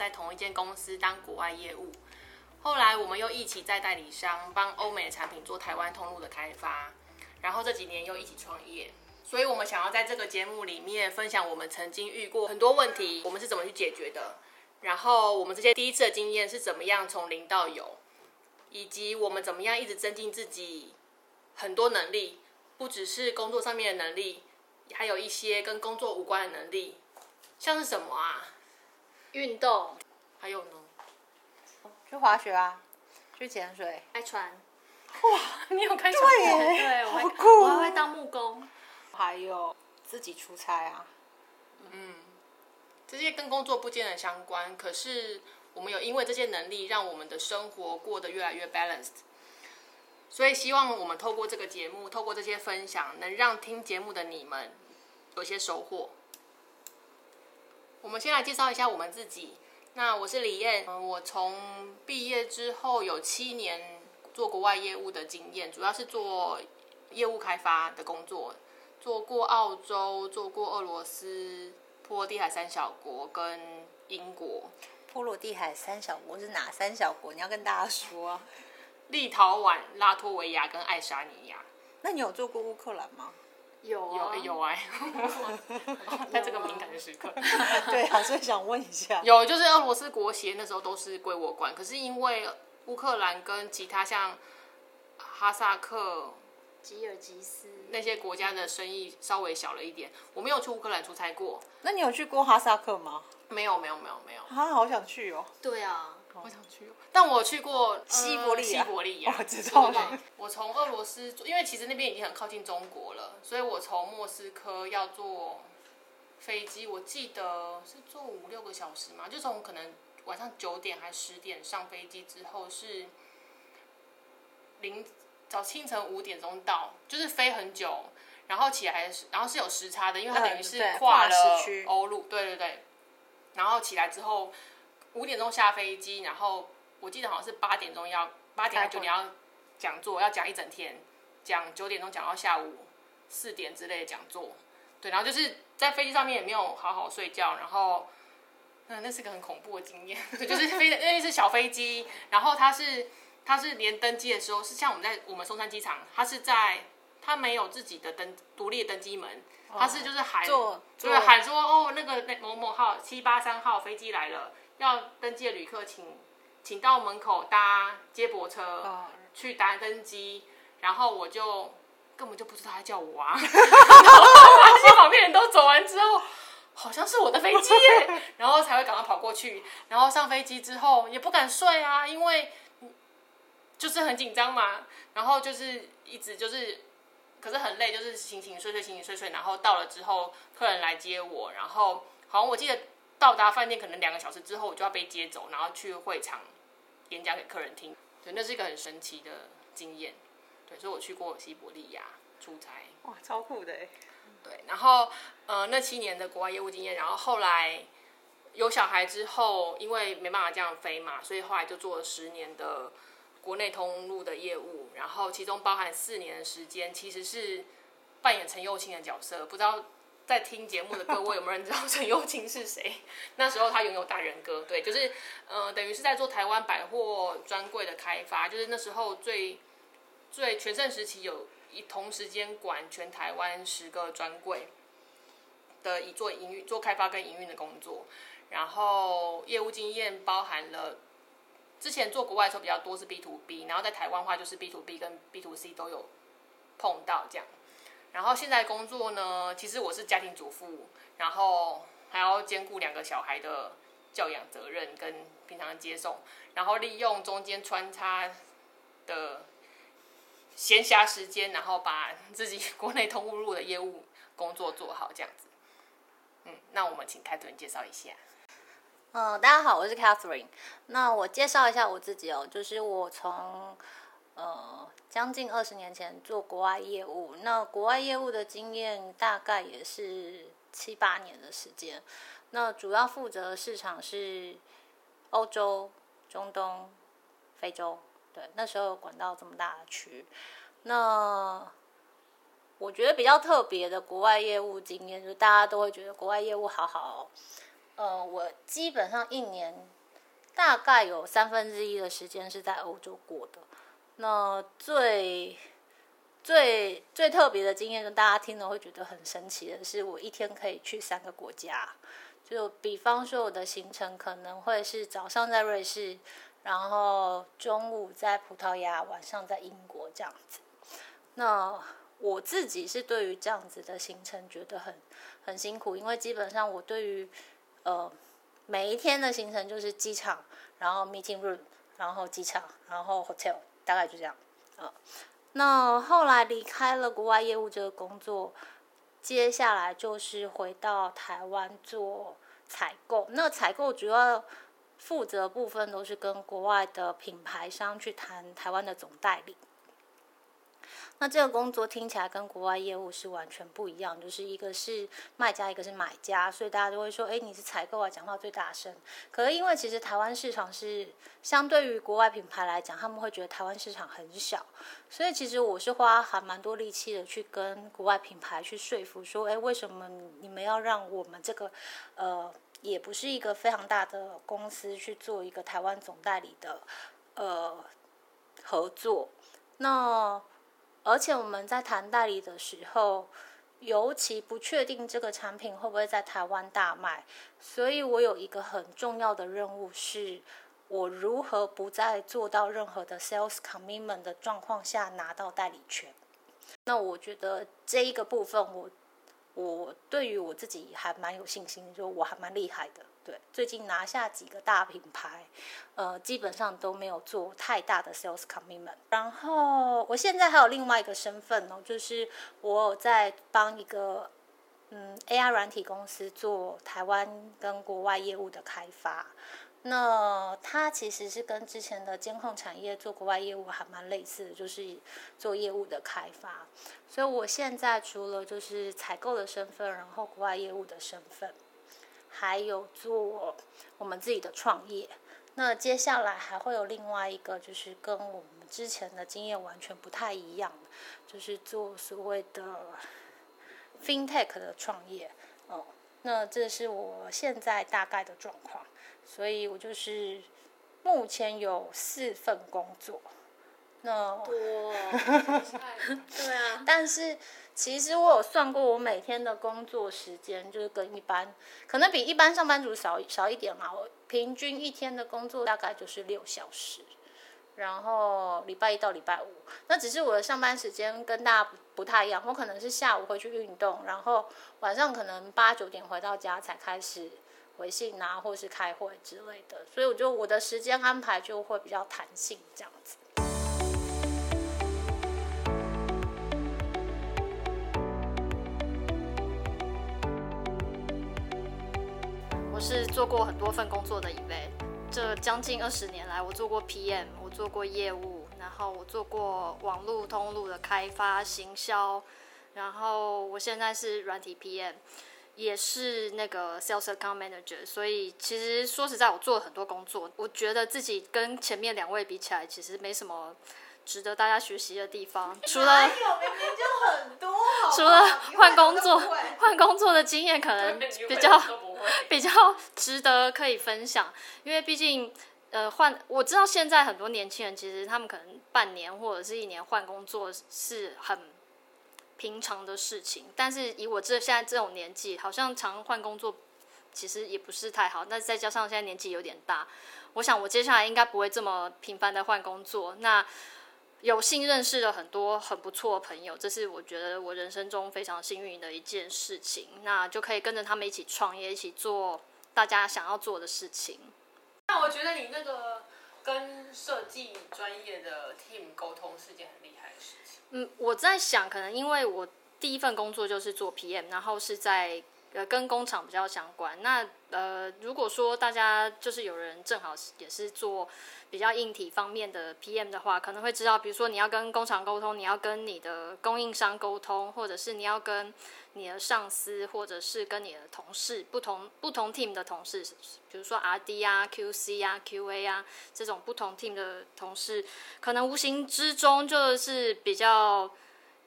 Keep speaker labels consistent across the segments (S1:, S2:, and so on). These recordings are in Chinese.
S1: 在同一间公司当国外业务。后来我们又一起在代理商帮欧美的产品做台湾通路的开发，然后这几年又一起创业。所以我们想要在这个节目里面分享我们曾经遇过很多问题，我们是怎么去解决的，然后我们这些第一次的经验是怎么样从零到有，以及我们怎么样一直增进自己很多能力，不只是工作上面的能力，还有一些跟工作无关的能力，像是什么啊？
S2: 运动，
S1: 还有呢？
S3: 去滑雪啊，去潜水。
S2: 开船，
S1: 哇，你有开船？
S3: 对耶
S2: 对，我还
S3: 好酷
S2: 我还会当木工。
S3: 还有自己出差啊，嗯
S1: 这些跟工作不见得相关，可是我们有因为这些能力，让我们的生活过得越来越 balanced。所以希望我们透过这个节目，透过这些分享，能让听节目的你们有些收获。我们先来介绍一下我们自己。那我是李燕，嗯我从毕业之后有七年做国外业务的经验，主要是做业务开发的工作，做过澳洲，做过俄罗斯、波罗的海三小国跟英国、
S3: 波罗的海三小国是哪三小国？你要跟大家说啊。
S1: 立陶宛、拉脱维亚跟爱沙尼亚。
S3: 那你有做过乌克兰吗？
S2: 有啊，
S1: 有有哎，在这个敏感的时刻，
S3: 对啊，所以想问一下。
S1: 有就是俄罗斯国协那时候都是归我管，可是因为乌克兰跟其他像哈萨克
S2: 吉尔吉斯，
S1: 那些国家的生意稍微小了一点，我没有去乌克兰出差过，
S3: 那你有去过哈萨克吗？
S1: 没有没有没有没有，
S3: 啊，好想去哦。
S2: 对啊，
S1: 我想去哦，但我去过呃
S3: 西伯利亚
S1: 西伯利亚，
S3: 我知道
S1: 我从俄罗斯，因为其实那边已经很靠近中国了，所以我从莫斯科要坐飞机，我记得是坐五六个小时嘛，就从可能晚上九点还十点上飞机之后是零早清晨五点钟到，就是飞很久，然后起来是然后是有时差的，因为它等于是
S3: 跨
S1: 跨了欧陆，对对对，然后起来之后五点钟下飞机，然后我记得好像是八点钟要八点九点要讲座，要讲一整天，讲九点钟讲到下午四点之类的讲座。对，然后就是在飞机上面也没有好好睡觉，然后嗯，那是个很恐怖的经验。对，就是飞的，因为是小飞机，然后它是它是连登机的时候是像我们在我们松山机场，它是在它没有自己的登独立的登机门，它是就是喊
S3: 坐
S1: 对喊说哦那个那某某号七八三号飞机来了，要登机的旅客请请到门口搭接驳车。
S3: 哦
S1: 去搭登机，然后我就根本就不知道他叫我啊，然后发现旁边人都走完之后，好像是我的飞机耶，然后才会赶快跑过去，然后上飞机之后也不敢睡啊，因为就是很紧张嘛，然后就是一直就是。可是很累，就是醒醒睡睡醒醒睡睡，然后到了之后，客人来接我，然后好像我记得到达饭店可能两个小时之后，我就要被接走，然后去会场演讲给客人听。对，那是一个很神奇的经验。对，所以我去过西伯利亚出差。
S3: 哇，超酷的哎。
S1: 对，然后呃那七年的国外业务经验，然后后来有小孩之后，因为没办法这样飞嘛，所以后来就做了十年的国内通路的业务，然后其中包含四年的时间，其实是扮演陈幼卿的角色。不知道在听节目的各位有没有人知道陈幼卿是谁？那时候他拥有大人哥，对，就是呃等于是在做台湾百货专柜的开发，就是那时候最最全盛时期有一同时间管全台湾十个专柜的以做营运、做开发跟营运的工作，然后业务经验包含了之前做国外的时候比较多是 B to B，然后在台湾话就是 B to B 跟 B to C 都有碰到这样。然后现在工作呢，其实我是家庭主妇，然后还要兼顾两个小孩的教养责任跟平常接送，然后利用中间穿插的闲暇时间，然后把自己 国内通路的业务工作做好，这样子。嗯，那我们请凯顿介绍一下。
S3: 嗯，大家好，我是 Catherine。那我介绍一下我自己哦，就是我从呃将近二十年前做国外业务，那国外业务的经验大概也是七八年的时间。那主要负责市场是欧洲、中东、非洲，对，那时候管到这么大的区。那我觉得比较特别的国外业务经验，就是大家都会觉得国外业务好好呃，我基本上一年大概有三分之一的时间是在欧洲过的。那最最最特别的经验，就大家听了会觉得很神奇的是，我一天可以去三个国家。就比方说，我的行程可能会是早上在瑞士，然后中午在葡萄牙，晚上在英国这样子。那我自己是对于这样子的行程觉得很很辛苦，因为基本上我对于呃每一天的行程就是机场，然后 meeting room，然后机场，然后 hotel，大概就这样啊。那后来离开了国外业务这个工作。接下来就是回到台湾做采购，那采购主要负责部分都是跟国外的品牌商去谈台湾的总代理。那这个工作听起来跟国外业务是完全不一样，就是一个是卖家，一个是买家，所以大家都会说，哎，你是采购啊，讲话最大声。可是因为其实台湾市场是相对于国外品牌来讲，他们会觉得台湾市场很小，所以其实我是花还蛮多力气的去跟国外品牌去说服，说，哎，为什么你们要让我们这个呃，也不是一个非常大的公司去做一个台湾总代理的呃合作？那而且我们在谈代理的时候，尤其不确定这个产品会不会在台湾大卖，所以我有一个很重要的任务，是我如何不在做到任何的 sales commitment 的状况下拿到代理权。那我觉得这一个部分，我我对于我自己还蛮有信心，就我还蛮厉害的。对，最近拿下几个大品牌，呃，基本上都没有做太大的 sales commitment。然后我现在还有另外一个身份哦，就是我在帮一个嗯 AI 软体公司做台湾跟国外业务的开发。那它其实是跟之前的监控产业做国外业务还蛮类似的，就是做业务的开发。所以我现在除了就是采购的身份，然后国外业务的身份。还有做我们自己的创业，那接下来还会有另外一个，就是跟我们之前的经验完全不太一样，就是做所谓的 FinTech 的创业。哦，那这是我现在大概的状况，所以我就是目前有四份工作。那
S2: 多，对啊，
S3: 但是。其实我有算过，我每天的工作时间就是跟一般，可能比一般上班族少少一点嘛。我平均一天的工作大概就是六小时，然后礼拜一到礼拜五，那只是我的上班时间跟大家不不太一样。我可能是下午会去运动，然后晚上可能八九点回到家才开始回信啊，或是开会之类的。所以我就我的时间安排就会比较弹性这样子。
S2: 是做过很多份工作的一位，这将近二十年来，我做过 PM，我做过业务，然后我做过网络通路的开发、行销，然后我现在是软体 PM，也是那个 Sales Account Manager。所以其实说实在，我做了很多工作，我觉得自己跟前面两位比起来，其实没什么值得大家学习的地方，除了
S3: 明明就很多，
S2: 除了换工作，换工作的经验可能比较。比较值得可以分享，因为毕竟，呃，换我知道现在很多年轻人其实他们可能半年或者是一年换工作是很平常的事情，但是以我这现在这种年纪，好像常换工作其实也不是太好。那再加上现在年纪有点大，我想我接下来应该不会这么频繁的换工作。那有幸认识了很多很不错的朋友，这是我觉得我人生中非常幸运的一件事情。那就可以跟着他们一起创业，一起做大家想要做的事情。
S1: 那我觉得你那个跟设计专业的 team 沟通是件很厉害的事情。
S2: 嗯，我在想，可能因为我第一份工作就是做 PM，然后是在呃跟工厂比较相关。那呃，如果说大家就是有人正好也是做。比较硬体方面的 PM 的话，可能会知道，比如说你要跟工厂沟通，你要跟你的供应商沟通，或者是你要跟你的上司，或者是跟你的同事，不同不同 team 的同事，比如说 RD 啊、QC 啊、QA 啊这种不同 team 的同事，可能无形之中就是比较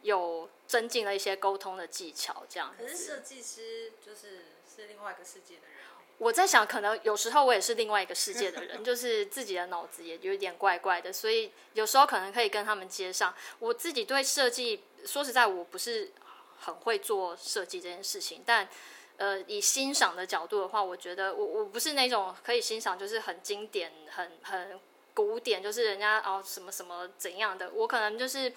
S2: 有增进了一些沟通的技巧，这样。
S4: 可是设计师就是是另外一个世界的人。
S2: 我在想，可能有时候我也是另外一个世界的人，就是自己的脑子也有点怪怪的，所以有时候可能可以跟他们接上。我自己对设计，说实在，我不是很会做设计这件事情，但呃，以欣赏的角度的话，我觉得我我不是那种可以欣赏，就是很经典、很很古典，就是人家哦什么什么怎样的，我可能就是。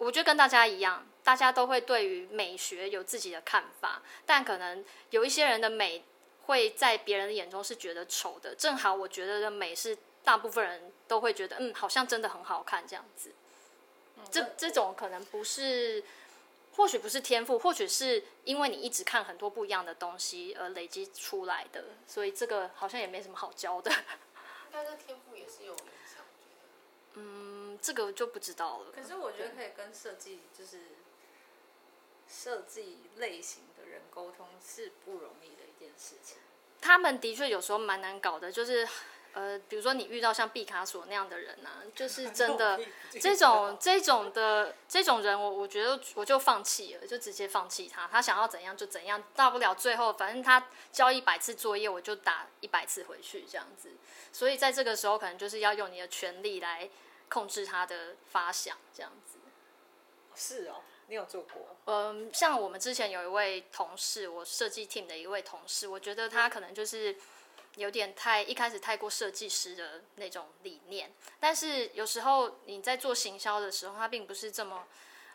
S2: 我觉得跟大家一样，大家都会对于美学有自己的看法，但可能有一些人的美会在别人的眼中是觉得丑的。正好我觉得的美是大部分人都会觉得，嗯，好像真的很好看这样子。这这种可能不是，或许不是天赋，或许是因为你一直看很多不一样的东西而累积出来的，所以这个好像也没什么好教的。
S1: 但是天赋也是有。
S2: 嗯，这个就不知道了。
S3: 可是我觉得可以跟设计，就是设计类型的人沟通是不容易的一件事情。
S2: 他们的确有时候蛮难搞的，就是呃，比如说你遇到像毕卡索那样的人呢，就是真的 这种这种的这种人，我我觉得我就放弃了，就直接放弃他。他想要怎样就怎样，大不了最后反正他交一百次作业，我就打一百次回去这样子。所以在这个时候，可能就是要用你的权利来控制它的发想，这样子。
S3: 是哦，你有做过？
S2: 嗯，像我们之前有一位同事，我设计 team 的一位同事，我觉得他可能就是有点太一开始太过设计师的那种理念，但是有时候你在做行销的时候，他并不是这么，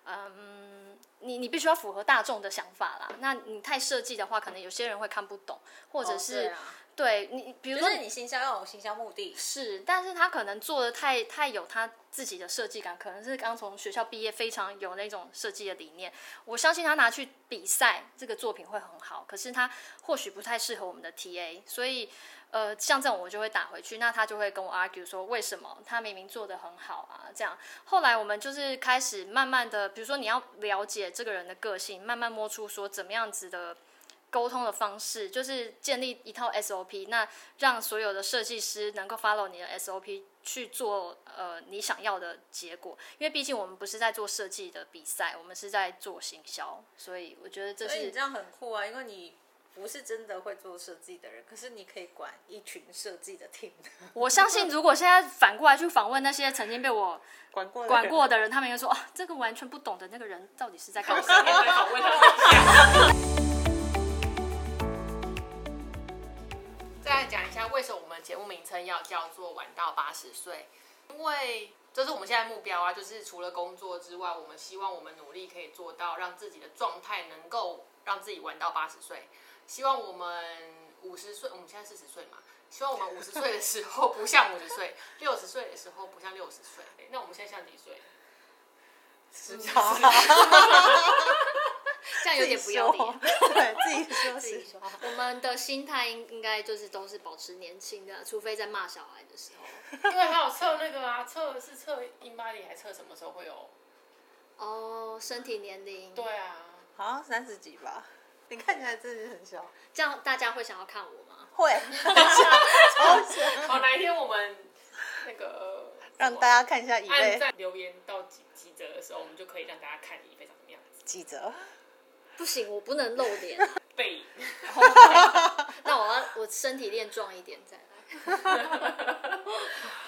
S2: 嗯，你你必须要符合大众的想法啦。那你太设计的话，可能有些人会看不懂，或者是。对你，比如说
S3: 你行销要有行销目的，
S2: 是，但是他可能做的太太有他自己的设计感，可能是刚从学校毕业，非常有那种设计的理念。我相信他拿去比赛，这个作品会很好。可是他或许不太适合我们的 TA，所以呃，像这种我就会打回去，那他就会跟我 argue 说为什么他明明做的很好啊？这样后来我们就是开始慢慢的，比如说你要了解这个人的个性，慢慢摸出说怎么样子的。沟通的方式就是建立一套 SOP，那让所有的设计师能够 follow 你的 SOP 去做呃你想要的结果。因为毕竟我们不是在做设计的比赛，我们是在做行销，所以我觉得这是。
S3: 你这样很酷啊，因为你不是真的会做设计的人，可是你可以管一群设计的 team。
S2: 我相信，如果现在反过来去访问那些曾经被我
S3: 管过
S2: 管过的人，他们应该说啊，这个完全不懂的那个人到底是在搞什么？访问他
S1: 再讲一下为什么我们节目名称要叫做“玩到八十岁”，因为这是我们现在目标啊，就是除了工作之外，我们希望我们努力可以做到让自己的状态能够让自己玩到八十岁。希望我们五十岁，我们现在四十岁嘛，希望我们五十岁的时候不像五十岁，六十岁的时候不像六十岁。那我们现在像几岁？
S3: 十九。
S2: 这样有点不要脸，
S3: 对自己说
S2: 自己说。我们的心态应应该就是都是保持年轻的，除非在骂小孩的时
S1: 候。因为还有测那个啊，测是测英巴里，还测什么时候会有？
S2: 哦，身体年龄。
S1: 对啊，
S3: 好像三十几吧。你看起来自己很小。
S2: 这样大家会想要看我吗？
S3: 会。
S1: 好，哪一天我们那个
S3: 让大家看一下以
S1: 贝留言到几几折的时候，我们就可以让大家看以贝长什么样子。
S3: 几折？
S2: 不行，我不能露脸。
S1: 背。
S2: 那我要我身体练壮一点再
S1: 来。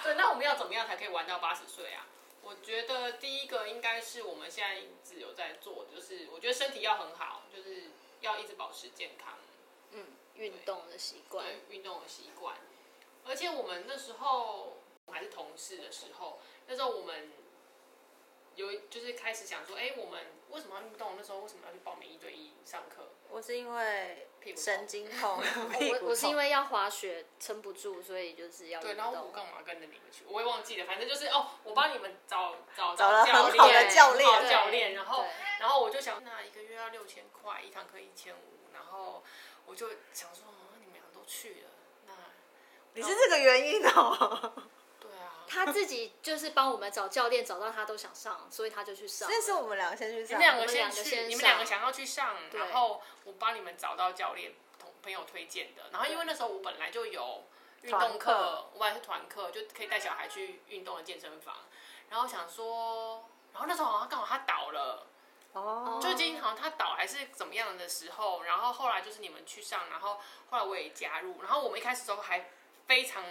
S1: 对，那我们要怎么样才可以玩到八十岁啊？我觉得第一个应该是我们现在一直有在做，就是我觉得身体要很好，就是要一直保持健康。
S2: 嗯，运动的习惯。
S1: 运动的习惯。而且我们那时候还是同事的时候，那时候我们。有就是开始想说，哎，我们为什么要运动？那时候为什么要去报名一对一上课？
S3: 我是因为神经痛，
S2: 我我是因为要滑雪撑不住，所以就是要
S1: 对。然后我干嘛跟着你们去？我也忘记了，反正就是哦，我帮你们找找
S3: 找了很好的教练，
S1: 教练。然后然后我就想，那一个月要六千块，一堂课一千五。然后我就想说，你们俩都去了，那
S3: 你是这个原因哦。
S2: 他自己就是帮我们找教练，找到他都想上，所以他就去上。
S3: 那是我们两个先去上，
S1: 你们两个先去，你们两个想要去上，然后我帮你们找到教练，同朋友推荐的。然后因为那时候我本来就有运动课，我本来是团课，就可以带小孩去运动的健身房。然后想说，然后那时候好像刚好他倒了，
S3: 哦，
S1: 就今天好像他倒还是怎么样的时候，然后后来就是你们去上，然后后来我也加入，然后我们一开始都还非常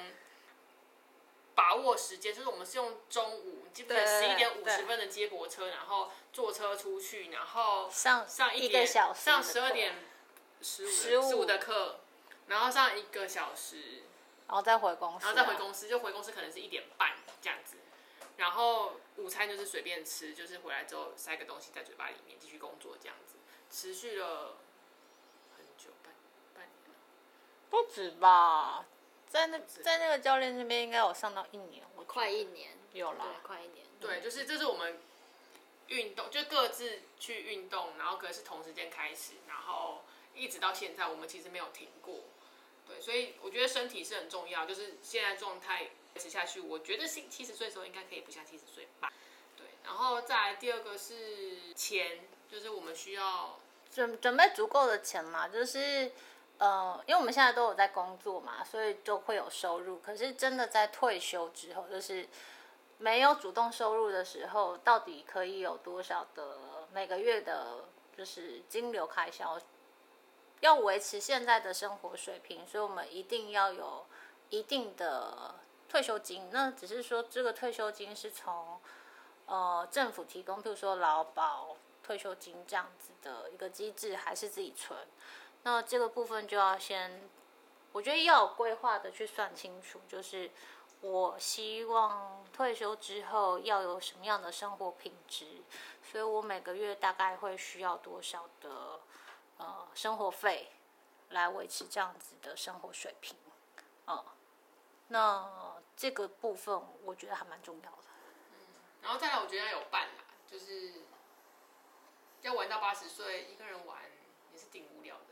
S1: 把握时间，就是我们是用中午，记不记得
S3: 对
S1: 十一点五十分的接驳车，然后坐车出去，然后
S3: 上
S1: 上
S3: 一
S1: 点
S3: 个小时
S1: 上十二点十五
S3: 15
S1: 十五的课，然后上一个小时，
S3: 然后再回公司、啊，
S1: 然后再回公司，就回公司可能是一点半这样子，然后午餐就是随便吃，就是回来之后塞个东西在嘴巴里面继续工作这样子，持续了很久，半半年。
S3: 不止吧？在那在那个教练那边应该有上到一年，我
S2: 快一年，
S3: 有啦
S2: 对，。快一年。
S1: 对，就是这是我们运动，就各自去运动，然后可是同时间开始，然后一直到现在，我们其实没有停过。对，所以我觉得身体是很重要，就是现在状态维持下去，我觉得七七十岁的时候应该可以不下七十岁吧。对，然后再来第二个是钱，就是我们需要
S3: 准准备足够的钱嘛，就是呃，因为我们现在都有在工作嘛，所以就会有收入。可是真的在退休之后，就是没有主动收入的时候，到底可以有多少的每个月的，就是金流开销，要维持现在的生活水平，所以我们一定要有一定的退休金。那只是说这个退休金是从呃政府提供，譬如说劳保退休金这样子的一个机制，还是自己存？那这个部分就要先，我觉得要有规划的去算清楚，就是我希望退休之后要有什么样的生活品质，所以我每个月大概会需要多少的呃生活费来维持这样子的生活水平，嗯，那这个部分我觉得还蛮重要的。
S1: 然后再来，我觉得要有伴啦，就是要玩到八十岁，一个人玩也是挺无聊的，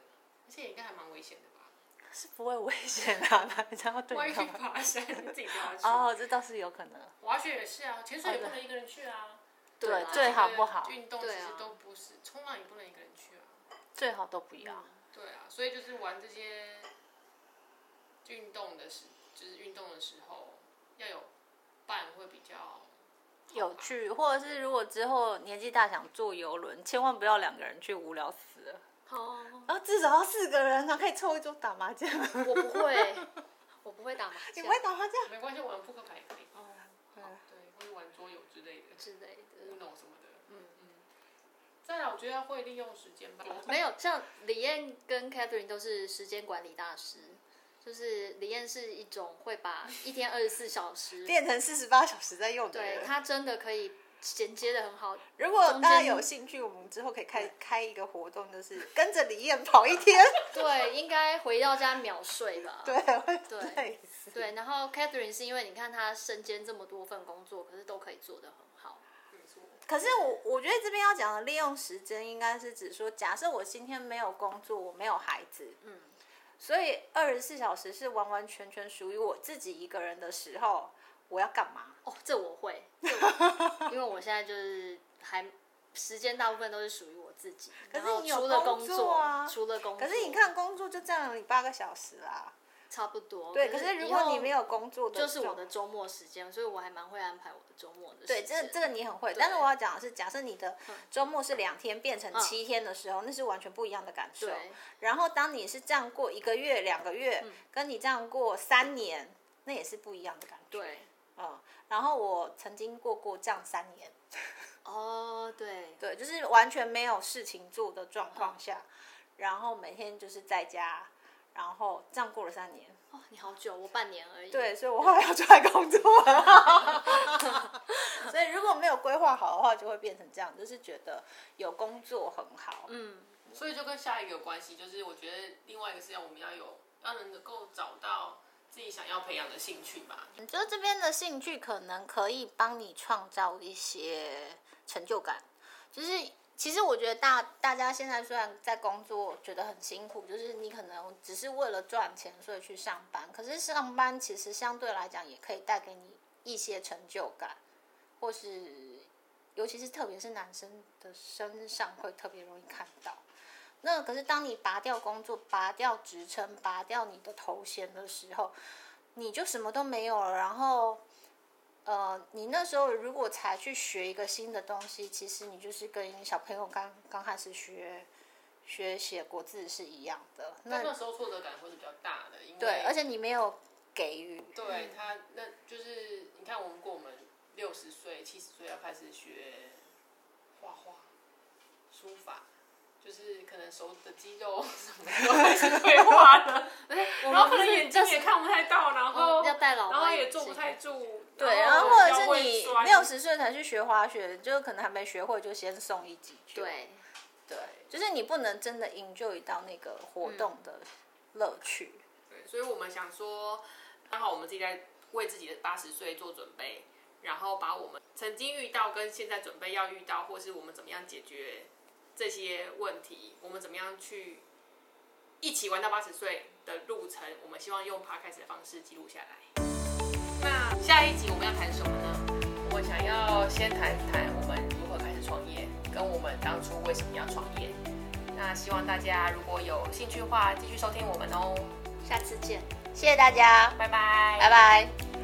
S1: 而且应该还蛮危险的吧？
S3: 是不会危险啊，人家要对
S1: 万一去
S3: 你干嘛？
S1: 爬山，自己不要 去。
S3: 哦，这倒是有可能。
S1: 滑雪也是啊，潜水也不能一个人去啊。
S3: 对，
S2: 啊
S3: 最好不好，
S1: 运动其实
S2: 啊
S1: 都不是，冲浪也不能一个人去啊。
S3: 最好都不要。
S1: 对啊，所以就是玩这些运动的时，就是运动的时候要有伴会比较
S3: 有趣，或者是如果之后年纪大想坐游轮，千万不要两个人去，无聊死了。
S2: 哦，
S3: 然后至少要四个人，然后可以凑一桌打麻将。
S2: 我不会，我不会打麻
S3: 你
S2: 将
S3: 不会打麻将？
S1: 没关系，玩扑克牌也可以。
S2: 哦
S1: 对，或者玩桌游之类的，
S2: 之类的。
S1: Uno 什么的。嗯嗯。再来，我觉得要会利用时间吧。
S2: 没有，像李燕跟 Catherine 都是时间管理大师，就是李燕是一种会把一天二十四小时，
S3: 变成四十八小时在用的
S2: 对
S3: 人。
S2: 他真的可以衔接的很好。
S3: 如果大家有兴趣，我们之后可以开开一个活动，就是跟着李燕跑一天。
S2: 对，应该回到家秒睡吧。
S3: 对，会
S2: 对。对，然后 Catherine 是因为你看她身兼这么多份工作，可是都可以做的很好。
S3: 可是我我觉得这边要讲的利用时间，应该是指说，假设我今天没有工作，我没有孩子，
S2: 嗯，
S3: 所以二十四小时是完完全全属于我自己一个人的时候，我要干嘛？
S2: 哦，这我会，这我 因为我现在就是还时间大部分都是属于我自己。
S3: 可是你有
S2: 除了
S3: 工
S2: 工
S3: 作啊
S2: 除了工作，
S3: 可是你看，工作就占了你八个小时啊。
S2: 差不多。
S3: 对，可是如果你没
S2: 有，
S3: 工作的，
S2: 就是我的。周末时间，所以我还蛮会安排我的周末的时
S3: 对，这这个你很会，但是我要讲的是，假设你的周末是两天变成七天的时候，那是完全不一样的感受。
S2: 对
S3: 然后当你是这样过一个月、两个月，跟你这样过三年，那也是不一样的感觉。
S2: 对，
S3: 嗯，然后我曾经过过这样三年，
S2: 哦，对，
S3: 对，就是完全没有事情做的状况下，然后每天就是在家，然后这样过了三年。
S2: 哦，你好久，我半年而已。
S3: 对，所以我后来要出来工作了。所以如果没有规划好的话，就会变成这样，就是觉得有工作很好。
S2: 嗯，
S1: 所以就跟下一个有关系，就是我觉得另外一个是要我们要有要能够找到自己想要培养的兴趣吧。
S3: 你觉得这边的兴趣可能可以帮你创造一些成就感，就是其实我觉得大大家现在虽然在工作觉得很辛苦，就是你可能只是为了赚钱所以去上班，可是上班其实相对来讲也可以带给你一些成就感，或是尤其是特别是男生的身上会特别容易看到。那可是当你拔掉工作、拔掉职称、拔掉你的头衔的时候，你就什么都没有了，然后呃，你那时候如果才去学一个新的东西，其实你就是跟小朋友刚刚开始学学写国字是一样的。
S1: 那那时候挫折感会是比较大的，因为
S3: 对，而且你没有给予。
S1: 对他，那就是你看，我们过我们六十岁、七十岁要开始学画画、书法。就是可能手的肌肉什么的都开始退化了，然后可能眼睛也看不太到，然后
S2: 要戴老
S1: 然后也坐不太住。
S3: 对，然后或者是你六十岁才去学滑雪，就可能还没学会就先送一级。
S2: 对，
S3: 对，就是你不能真的 enjoy 到那个活动的乐趣。
S1: 对，所以我们想说，刚好我们自己在为自己的八十岁做准备，然后把我们曾经遇到跟现在准备要遇到，或是我们怎么样解决。这些问题，我们怎么样去一起玩到八十岁的路程？我们希望用 podcast 的方式记录下来。那下一集我们要谈什么呢？我想要先谈谈我们如何开始创业，跟我们当初为什么要创业。那希望大家如果有兴趣的话，继续收听我们哦。
S2: 下次见，
S3: 谢谢大家，
S1: 拜拜，
S3: 拜拜。